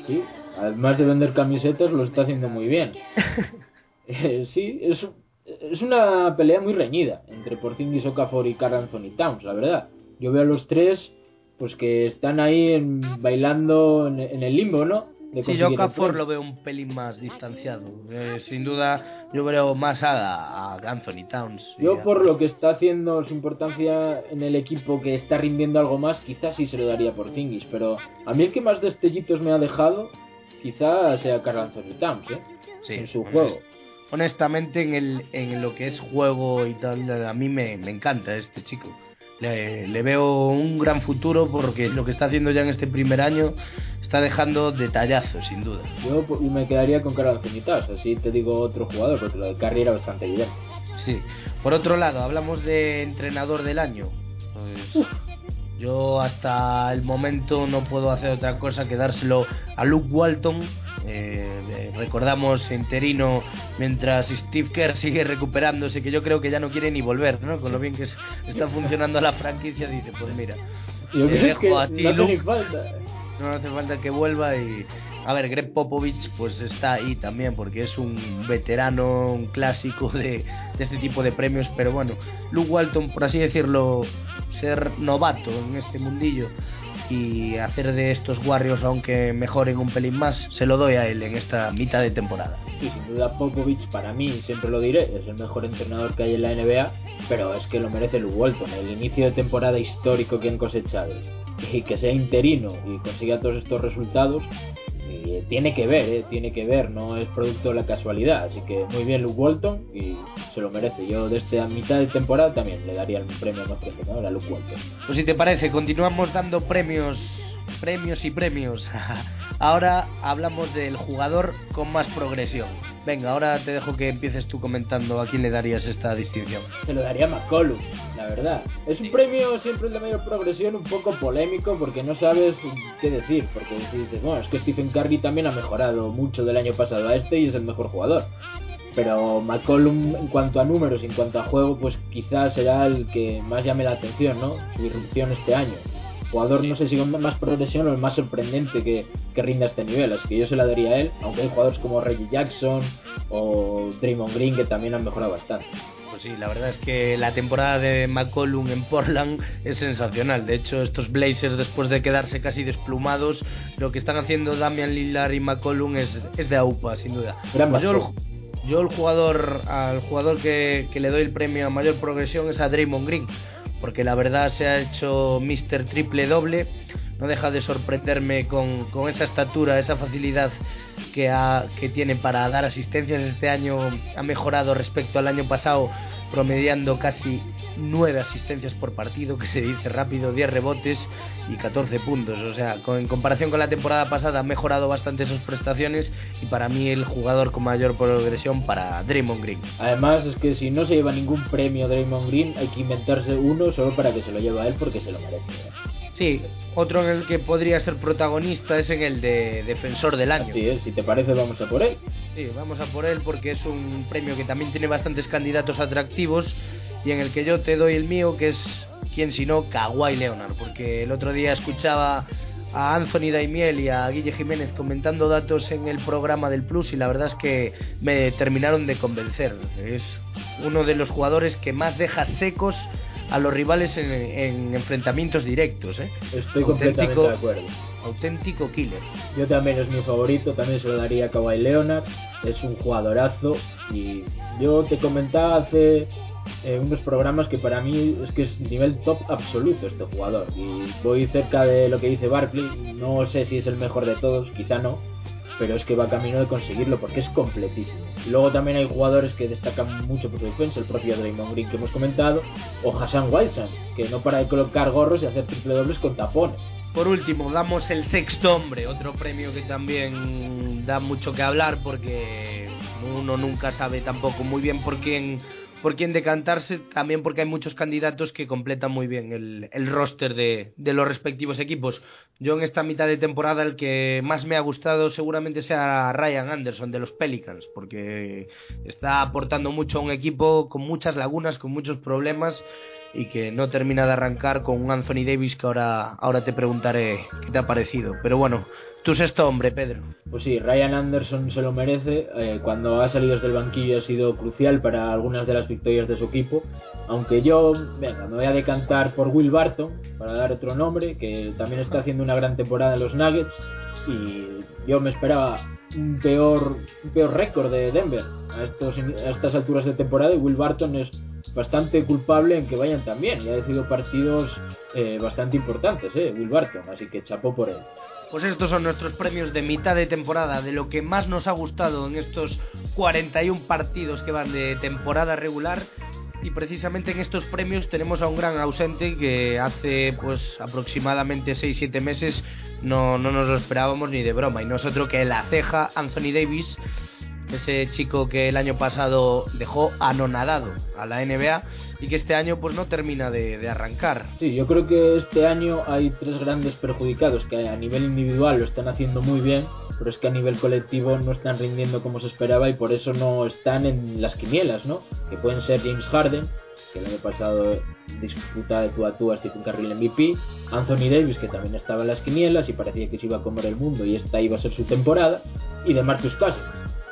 Sí, además de vender camisetas lo está haciendo muy bien. Eh, sí, es, es una pelea muy reñida entre Porzingis, Okafor y Carl Anthony Towns, la verdad. Yo veo a los tres pues que están ahí bailando en, el limbo, ¿no?
Sí, yo
premio.
lo veo un pelín más distanciado. Eh, sin duda, yo veo más a, a Anthony Towns.
Yo
a-
por lo que está haciendo su importancia en el equipo que está rindiendo algo más, quizás sí se lo daría por Zingis, pero a mí el que más destellitos me ha dejado, quizás sea Carl Anthony Towns, ¿eh?
Sí,
en su
honest-
juego.
Honestamente, en, el, en lo que es juego y tal, a mí me, me encanta este chico. Le, le veo un gran futuro porque lo que está haciendo ya en este primer año está dejando detallazos, sin duda.
Yo po- me quedaría con Carl Anthony Towns, así te digo otro jugador, porque lo de Curry era bastante evidente.
Sí. Por otro lado, hablamos de entrenador del año. Pues yo hasta el momento no puedo hacer otra cosa que dárselo a Luke Walton. Eh, eh, recordamos interino mientras Steve Kerr sigue recuperándose, que yo creo que ya no quiere ni volver, ¿no? Con lo bien que es- está funcionando la franquicia, dice, pues mira,
Yo que
dejo
no
a ti,
ni
Luke.
falta.
No hace falta que vuelva y a ver Greg Popovich pues está ahí también porque es un veterano un clásico de, este tipo de premios pero bueno Luke Walton por así decirlo ser novato en este mundillo y hacer de estos Warriors aunque mejoren un pelín más se lo doy a él en esta mitad de temporada.
Sí, sin duda Popovich para mí, siempre lo diré, es el mejor entrenador que hay en la NBA, pero es que lo merece Luke Walton, el inicio de temporada histórico que han cosechado y que sea interino y consiga todos estos resultados, y tiene que ver, ¿eh? tiene que ver, no es producto de la casualidad, así que muy bien Luke Walton y se lo merece. Yo desde a mitad de temporada también le daría el premio mejor entrenador a Luke Walton.
Pues si te parece, continuamos dando premios, premios y premios. Ahora hablamos del jugador con más progresión. Venga, ahora te dejo que empieces tú comentando a quién le darías esta distinción.
Se lo daría a McCollum, la verdad. Es un premio siempre de mayor progresión un poco polémico porque no sabes qué decir. Porque si dices, bueno, es que Stephen Curry también ha mejorado mucho del año pasado a este y es el mejor jugador. Pero McCollum, en cuanto a números, en cuanto a juego, pues quizás será el que más llame la atención, ¿no? Su irrupción este año. Jugador, no sé si con más progresión o el más sorprendente que, que rinda este nivel. Así que yo se la daría a él, aunque hay jugadores como Reggie Jackson o Draymond Green que también han mejorado bastante.
Pues sí, la verdad es que la temporada de McCollum en Portland es sensacional. De hecho, estos Blazers, después de quedarse casi desplumados, lo que están haciendo Damian Lillard y McCollum es, es de AUPA, sin duda.
Gran
Pues yo, el,
bastón.
yo el jugador, al jugador que, que le doy el premio a mayor progresión es a Draymond Green, porque la verdad se ha hecho Mr. Triple Doble. No deja de sorprenderme con, con esa estatura, esa facilidad que, ha- que tiene para dar asistencias. Este año ha mejorado respecto al año pasado, promediando casi 9 asistencias por partido, que se dice rápido, 10 rebotes y 14 puntos. O sea, con- en comparación con la temporada pasada ha mejorado bastante sus prestaciones y para mí el jugador con mayor progresión para Draymond Green.
Además, es que si no se lleva ningún premio Draymond Green, hay que inventarse uno solo para que se lo lleve a él porque se lo merece. ¿eh?
Sí, otro en el que podría ser protagonista es en el de defensor del año.
Así es, si te parece, vamos a por él.
Sí, vamos a por él porque es un premio que también tiene bastantes candidatos atractivos y en el que yo te doy el mío, que es, quién si no, Kawhi Leonard, porque el otro día escuchaba a Anthony Daimiel y a Guille Jiménez comentando datos en el programa del Plus y la verdad es que me terminaron de convencer. Es uno de los jugadores que más deja secos a los rivales en, en enfrentamientos directos, ¿eh?
Estoy
Auténtico-
completamente de acuerdo.
Auténtico killer.
Yo también es mi favorito, también se lo daría a Kawhi Leonard. Es un jugadorazo y yo te comentaba hace eh, unos programas que para mí es que es nivel top absoluto este jugador. Y voy cerca de lo que dice Barkley. No sé si es el mejor de todos, quizá no. Pero es que va camino de conseguirlo porque es completísimo. Luego también hay jugadores que destacan mucho por su defensa, el propio Draymond Green que hemos comentado, o Hassan Whiteside, que no para de colocar gorros y hacer triple dobles con tapones.
Por último, damos el sexto hombre, otro premio que también da mucho que hablar porque uno nunca sabe tampoco muy bien por quién, por quién decantarse, también porque hay muchos candidatos que completan muy bien el, el roster de, de los respectivos equipos. Yo en esta mitad de temporada el que más me ha gustado seguramente sea Ryan Anderson de los Pelicans, porque está aportando mucho a un equipo con muchas lagunas, con muchos problemas y que no termina de arrancar con un Anthony Davis que ahora, ahora te preguntaré qué te ha parecido. Pero bueno, tu sexto hombre, Pedro.
Pues sí, Ryan Anderson se lo merece. eh, cuando ha salido desde el banquillo ha sido crucial para algunas de las victorias de su equipo. Aunque yo, venga, me voy a decantar por Will Barton, para dar otro nombre, que también está haciendo una gran temporada en los Nuggets. y yo me esperaba un peor, un peor récord de Denver a, estos, a estas alturas de temporada y Will Barton es bastante culpable en que vayan también y ha decidido partidos eh, bastante importantes, eh, Will Barton, así que chapó por él.
Pues estos son nuestros premios de mitad de temporada, de lo que más nos ha gustado en estos 41 partidos que van de temporada regular. Y precisamente en estos premios tenemos a un gran ausente que hace pues aproximadamente 6-7 meses no, no nos lo esperábamos ni de broma. Y nosotros que la ceja Anthony Davis, ese chico que el año pasado dejó anonadado a la NBA y que este año pues no termina de, de, arrancar.
Sí, yo creo que este año hay tres grandes perjudicados que a nivel individual lo están haciendo muy bien, pero es que a nivel colectivo no están rindiendo como se esperaba y por eso no están en las quinielas, ¿no? Que pueden ser James Harden, que el año pasado disputa de tú a tú a Stephen Curry el MVP, Anthony Davis, que también estaba en las quinielas y parecía que se iba a comer el mundo y esta iba a ser su temporada, y de Marcus Cousins,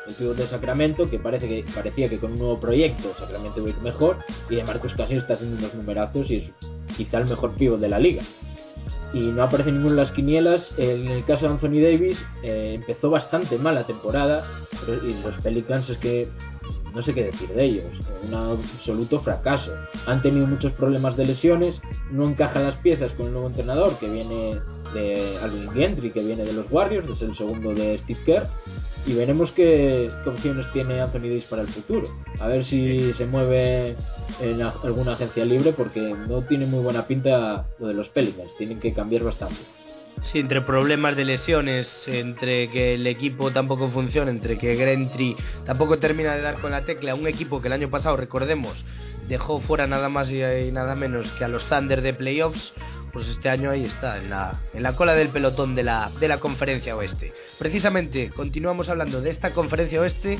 el pívot de Sacramento, que parece que parecía que con un nuevo proyecto Sacramento iba a ir mejor, y de Marcus Cousins está haciendo unos numerazos y es quizá el mejor pívot de la liga. Y no aparece ninguno en las quinielas. En el caso de Anthony Davis, eh, empezó bastante mal la temporada, y los Pelicans es que no sé qué decir de ellos, un absoluto fracaso. Han tenido muchos problemas de lesiones, no encajan las piezas con el nuevo entrenador que viene de Alvin Gentry, que viene de los Warriors, es el segundo de Steve Kerr, y veremos qué, qué, opciones tiene Anthony Davis para el futuro. A ver si se mueve en alguna agencia libre, porque no tiene muy buena pinta lo de los Pelicans, tienen que cambiar bastante.
Sí, entre problemas de lesiones, entre que el equipo tampoco funciona, entre que Gentry tampoco termina de dar con la tecla, un equipo que el año pasado, recordemos, dejó fuera nada más y nada menos que a los Thunder de playoffs, pues este año ahí está, en la, en la cola del pelotón de la, de la conferencia oeste. Precisamente, continuamos hablando de esta conferencia oeste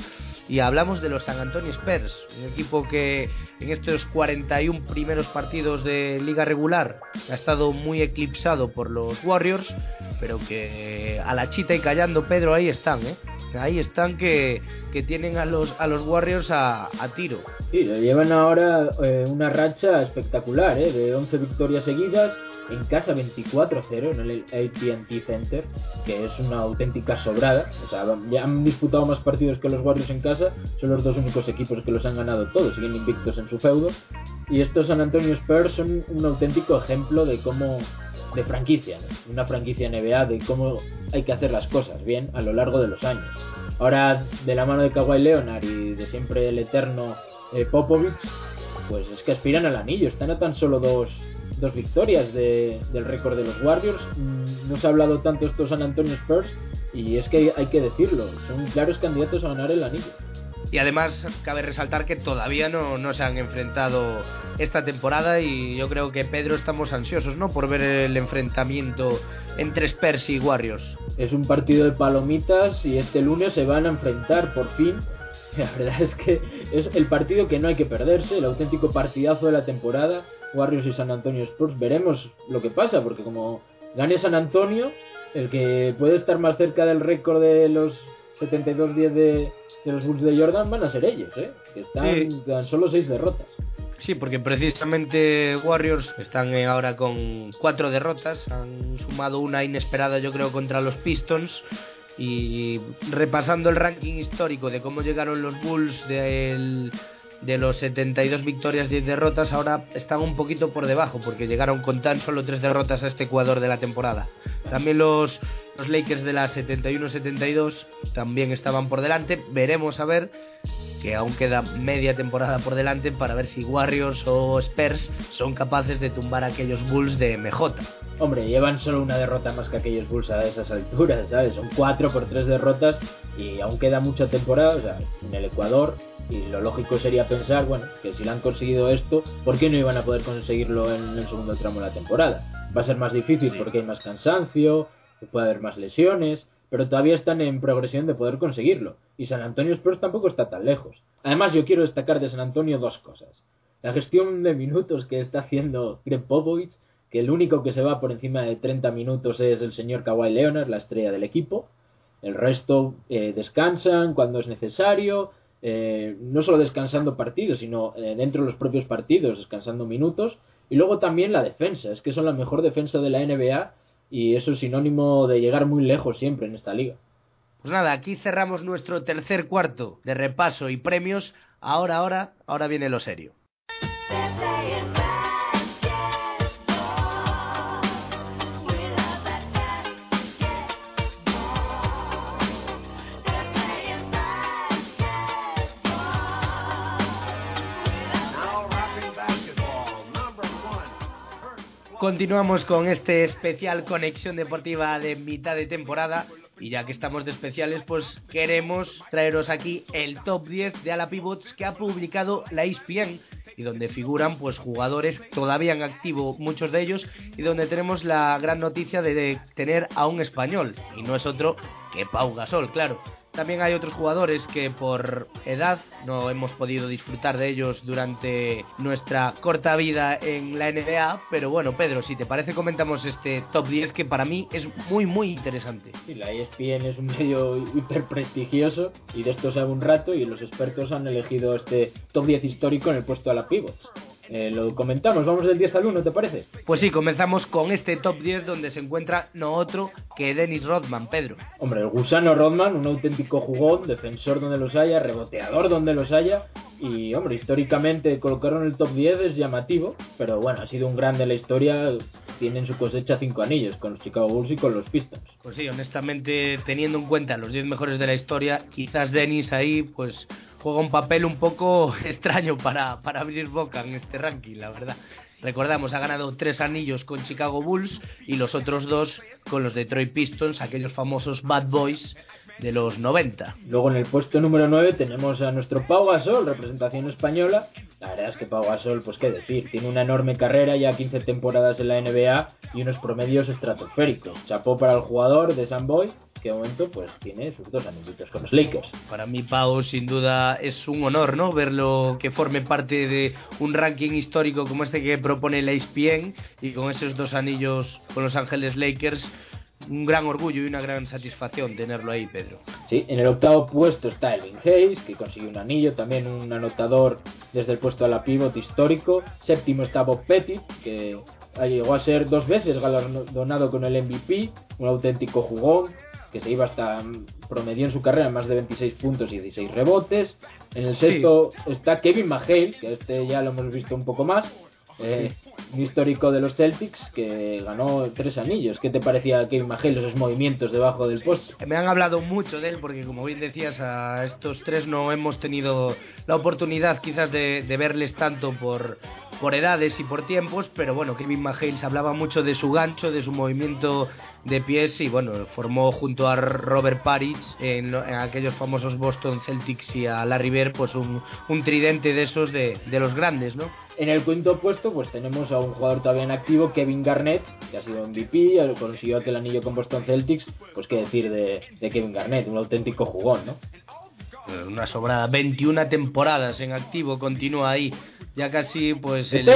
y hablamos de los San Antonio Spurs, un equipo que en estos 41 primeros partidos de liga regular ha estado muy eclipsado por los Warriors, pero que a la chita y callando Pedro ahí están, ¿eh? Ahí están que, que tienen a los, a los Warriors a, a tiro.
Sí, le llevan ahora eh, una racha espectacular, ¿eh? de 11 victorias seguidas, en casa 24-0 en el AT&T Center, que es una auténtica sobrada. O sea, ya han disputado más partidos que los Warriors en casa, son los dos únicos equipos que los han ganado todos, siguen invictos en su feudo. Y estos San Antonio Spurs son un auténtico ejemplo de cómo de franquicia, ¿no? una franquicia NBA, de cómo hay que hacer las cosas bien a lo largo de los años. Ahora, de la mano de Kawhi Leonard y de siempre el eterno eh, Popovich, pues es que aspiran al anillo, están a tan solo dos, dos victorias de, del récord de los Warriors. Mm, no se ha hablado tanto estos San Antonio Spurs y es que hay, hay que decirlo, son claros candidatos a ganar el anillo.
Y además cabe resaltar que todavía no, no, se han enfrentado esta temporada y yo creo que Pedro estamos ansiosos, ¿no? Por ver el enfrentamiento entre Spurs y Warriors.
Es un partido de palomitas y este lunes se van a enfrentar por fin. La verdad es que es el partido que no hay que perderse, el auténtico partidazo de la temporada. Warriors y San Antonio Spurs. Veremos lo que pasa, porque como gane San Antonio, el que puede estar más cerca del récord de los 72-10 de, de, los Bulls de Jordan van a ser ellos, ¿eh? que están sí. tan solo 6 derrotas.
Sí, porque precisamente Warriors están ahora con cuatro derrotas, han sumado una inesperada yo creo contra los Pistons y repasando el ranking histórico de cómo llegaron los Bulls del de los 72 victorias, 10 derrotas, ahora están un poquito por debajo, porque llegaron con tan solo 3 derrotas a este Ecuador de la temporada. También los, los Lakers de la 71-72 también estaban por delante. Veremos a ver, que aún queda media temporada por delante, para ver si Warriors o Spurs son capaces de tumbar aquellos Bulls de MJ.
Hombre, llevan solo una derrota más que aquellos Bulls a esas alturas, ¿sabes? Son 4 por 3 derrotas y aún queda mucha temporada, o sea, en el Ecuador y lo lógico sería pensar, bueno, que si le han conseguido esto, ¿por qué no iban a poder conseguirlo en el segundo tramo de la temporada? Va a ser más difícil porque hay más cansancio, puede haber más lesiones, pero todavía están en progresión de poder conseguirlo. Y San Antonio Spurs tampoco está tan lejos. Además, yo quiero destacar de San Antonio dos cosas. La gestión de minutos que está haciendo Greg Popovich, que el único que se va por encima de 30 minutos es el señor Kawhi Leonard, la estrella del equipo. El resto eh, descansan cuando es necesario, eh, no solo descansando partidos, sino eh, dentro de los propios partidos, descansando minutos. Y luego también la defensa, es que son la mejor defensa de la NBA y eso es sinónimo de llegar muy lejos siempre en esta liga.
Pues nada, aquí cerramos nuestro tercer cuarto de repaso y premios. Ahora, ahora, ahora viene lo serio. Continuamos con este especial conexión deportiva de mitad de temporada y ya que estamos de especiales pues queremos traeros aquí el top 10 de ala pivots que ha publicado la ESPN y donde figuran pues jugadores todavía en activo muchos de ellos y donde tenemos la gran noticia de tener a un español y no es otro que Pau Gasol, claro. También hay otros jugadores que por edad no hemos podido disfrutar de ellos durante nuestra corta vida en la NBA, pero bueno, Pedro, si te parece comentamos este top 10 que para mí es muy muy interesante.
Sí, la ESPN es un medio hiper prestigioso y de esto sabe un rato y los expertos han elegido este top 10 histórico en el puesto a la pivot. Eh, lo comentamos, vamos del 10 al 1, ¿te parece?
Pues sí, comenzamos con este top 10 donde se encuentra no otro que Dennis Rodman, Pedro.
Hombre, el gusano Rodman, un auténtico jugón, defensor donde los haya, reboteador donde los haya. Y, hombre, históricamente colocarlo en el top 10 es llamativo, pero bueno, ha sido un grande en la historia. Tiene en su cosecha cinco anillos con los Chicago Bulls y con los Pistons.
Pues sí, honestamente, teniendo en cuenta los 10 mejores de la historia, quizás Dennis ahí, pues juega un papel un poco extraño para, para abrir boca en este ranking, la verdad. Recordamos, ha ganado tres anillos con Chicago Bulls y los otros dos con los Detroit Pistons, aquellos famosos Bad Boys de los 90.
Luego en el puesto número 9 tenemos a nuestro Pau Gasol, representación española. La verdad es que Pau Gasol, pues qué decir, tiene una enorme carrera, ya 15 temporadas en la NBA y unos promedios estratosféricos. Chapó para el jugador de San Boy que de momento pues tiene sus dos anillitos con los Lakers.
Para mí, Pau, sin duda es un honor, ¿no? Verlo que forme parte de un ranking histórico como este que propone la ESPN y con esos dos anillos con Los Ángeles Lakers un gran orgullo y una gran satisfacción tenerlo ahí, Pedro.
Sí, en el octavo puesto está Elvin Hayes, que consiguió un anillo, también un anotador desde el puesto a la pivot histórico. Séptimo está Bob Pettit, que llegó a ser dos veces galardonado con el MVP, un auténtico jugón que se iba hasta promedió en su carrera más de 26 puntos y 16 rebotes. En el sexto está Kevin McHale, que este ya lo hemos visto un poco más, eh, un histórico de los Celtics que ganó tres anillos. ¿Qué te parecía Kevin McHale, esos movimientos debajo del post?
Me han hablado mucho de él porque, como bien decías, a estos tres no hemos tenido la oportunidad quizás de, de verles tanto por por edades y por tiempos, pero bueno, Kevin McHale hablaba mucho de su gancho, de su movimiento de pies y bueno, formó junto a Robert Parrish en, aquellos famosos Boston Celtics y a Larry Bird pues un, tridente de esos de, los grandes, ¿no?
En el quinto puesto pues tenemos a un jugador todavía en activo, Kevin Garnett, que ha sido MVP, consiguió aquel anillo con Boston Celtics, pues qué decir de, de Kevin Garnett, un auténtico jugón, ¿no?
Una sobrada, 21 temporadas en activo, continúa ahí ya casi pues
el,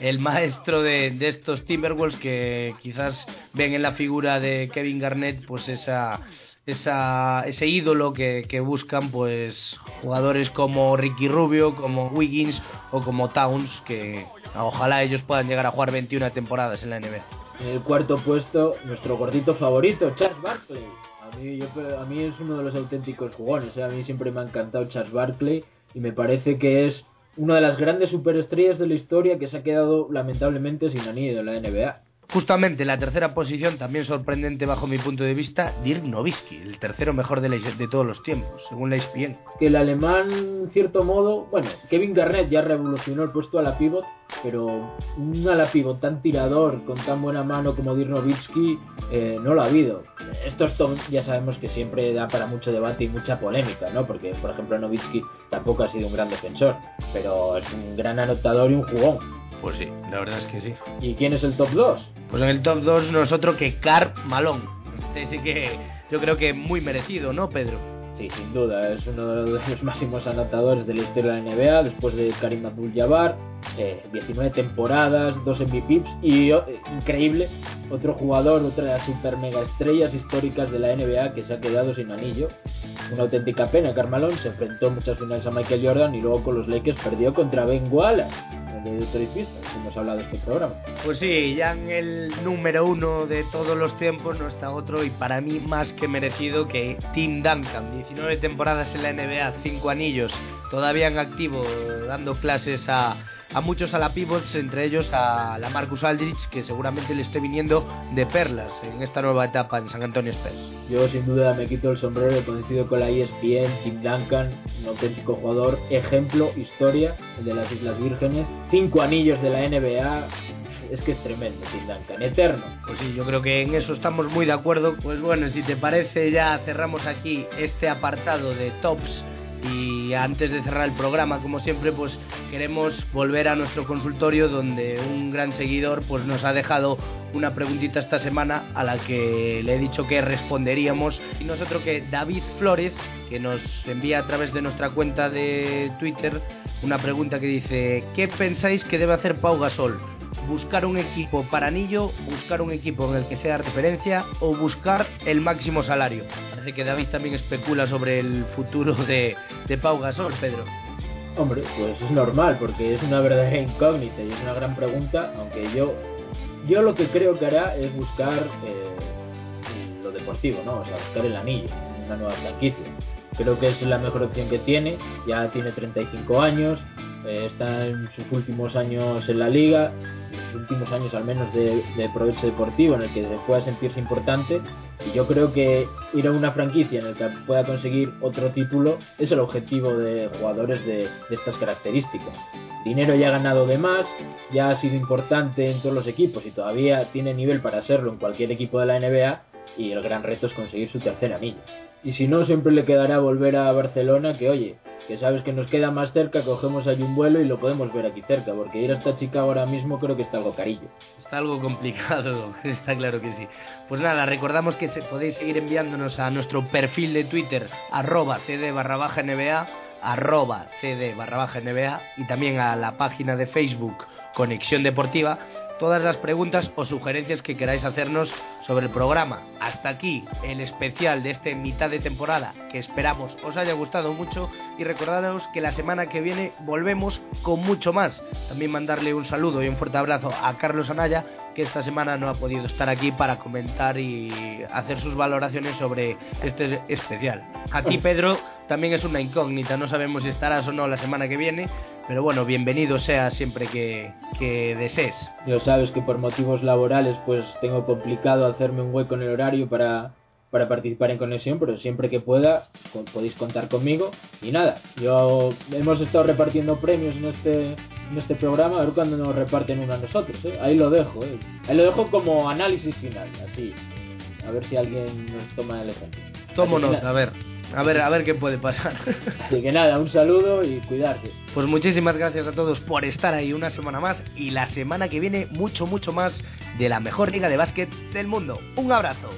el maestro de, de, estos Timberwolves que quizás ven en la figura de Kevin Garnett pues esa, esa ese ídolo que, que, buscan pues jugadores como Ricky Rubio, como Wiggins o como Towns que ojalá ellos puedan llegar a jugar 21 temporadas en la NBA.
En el cuarto puesto nuestro gordito favorito, Charles Barkley. A mí, a mí es uno de los auténticos jugones, ¿eh? a mí siempre me ha encantado Charles Barkley y me parece que es una de las grandes superestrellas de la historia que se ha quedado lamentablemente sin anillo en la NBA.
Justamente la tercera posición, también sorprendente bajo mi punto de vista, Dirk Nowitzki, el tercero mejor de, todos los tiempos, según la ESPN.
El alemán, en cierto modo, bueno, Kevin Garnett ya revolucionó el puesto a la pivot, pero un ala pivot tan tirador, con tan buena mano como Dirk Nowitzki, eh, no lo ha habido. Estos ya sabemos que siempre da para mucho debate y mucha polémica, ¿no? Porque, por ejemplo, Nowitzki tampoco ha sido un gran defensor, pero es un gran anotador y un jugón.
Pues sí, la verdad es que sí.
¿Y quién es el top 2?
Pues en el top 2 no es otro que Car Malón. Este sí que yo creo que muy merecido, ¿no, Pedro?
Sí, sin duda, es uno de los máximos anotadores de la historia de la NBA, después de Karim Abdul-Jabbar, 19 eh, temporadas, 2 MVPs y, oh, increíble, otro jugador, otra de las super mega estrellas históricas de la NBA que se ha quedado sin anillo. Una auténtica pena, Carmalón se enfrentó muchas finales a Michael Jordan y luego con los Lakers perdió contra Ben Wallace de hemos hablado de este programa.
Pues sí, ya en el número uno de todos los tiempos no está otro y para mí más que merecido que Tim Duncan. 19 temporadas en la NBA, 5 anillos, todavía en activo, dando clases a a muchos a la pivots, entre ellos a la Marcus Aldrich, que seguramente le esté viniendo de perlas en esta nueva etapa en San Antonio Spurs.
Yo sin duda me quito el sombrero, coincido con la ESPN, Tim Duncan, un auténtico jugador, ejemplo, historia de las Islas Vírgenes, cinco anillos de la NBA, es que es tremendo, Tim Duncan, eterno.
Pues sí, yo creo que en eso estamos muy de acuerdo. Pues bueno, si te parece, ya cerramos aquí este apartado de tops y antes de cerrar el programa, como siempre, pues queremos volver a nuestro consultorio donde un gran seguidor pues nos ha dejado una preguntita esta semana a la que le he dicho que responderíamos y nosotros que David Flores que nos envía a través de nuestra cuenta de Twitter una pregunta que dice ¿qué pensáis que debe hacer Pau Gasol? Buscar un equipo para anillo, buscar un equipo en el que sea referencia o buscar el máximo salario. Parece que David también especula sobre el futuro de, de Pau Gasol, Pedro.
Hombre, pues es normal, porque es una verdadera incógnita y es una gran pregunta, aunque yo, yo lo que creo que hará es buscar eh, lo deportivo, ¿no? O sea, buscar el anillo, una nueva franquicia. Creo que es la mejor opción que tiene, ya tiene 35 años, eh, está en sus últimos años en la liga, últimos años al menos de, progreso deportivo en el que pueda sentirse importante y yo creo que ir a una franquicia en la que pueda conseguir otro título es el objetivo de jugadores de, estas características. Dinero ya ha ganado de más, ya ha sido importante en todos los equipos y todavía tiene nivel para serlo en cualquier equipo de la NBA y el gran reto es conseguir su tercer anillo. Y si no, siempre le quedará volver a Barcelona, que oye, que sabes que nos queda más cerca, cogemos ahí un vuelo y lo podemos ver aquí cerca, porque ir hasta Chicago ahora mismo creo que está algo carillo.
Está algo complicado, está claro que sí. Pues nada, recordamos que podéis seguir enviándonos a nuestro perfil de Twitter, arroba cd barra baja NBA, arroba cd barra baja NBA, y también a la página de Facebook Conexión Deportiva, todas las preguntas o sugerencias que queráis hacernos sobre el programa. Hasta aquí el especial de este mitad de temporada que esperamos os haya gustado mucho y recordaros que la semana que viene volvemos con mucho más. También mandarle un saludo y un fuerte abrazo a Carlos Anaya que esta semana no ha podido estar aquí para comentar y hacer sus valoraciones sobre este especial. A ti Pedro también es una incógnita, no sabemos si estarás o no la semana que viene, pero bueno, bienvenido sea siempre que, que desees.
Ya sabes que por motivos laborales pues tengo complicado hacerme un hueco en el horario para, para participar en conexión, pero siempre que pueda podéis contar conmigo. Y nada, yo hemos estado repartiendo premios en este, en este programa, a ver cuándo nos reparten uno a nosotros. ¿eh? Ahí lo dejo, ¿eh? ahí lo dejo como análisis final, así. A ver si alguien nos toma el ejemplo.
Tómonos, a ver. A ver, a ver qué puede pasar.
Así que nada, un saludo y cuidarse.
Pues muchísimas gracias a todos por estar ahí una semana más y la semana que viene mucho, mucho más de la mejor liga de básquet del mundo. Un abrazo.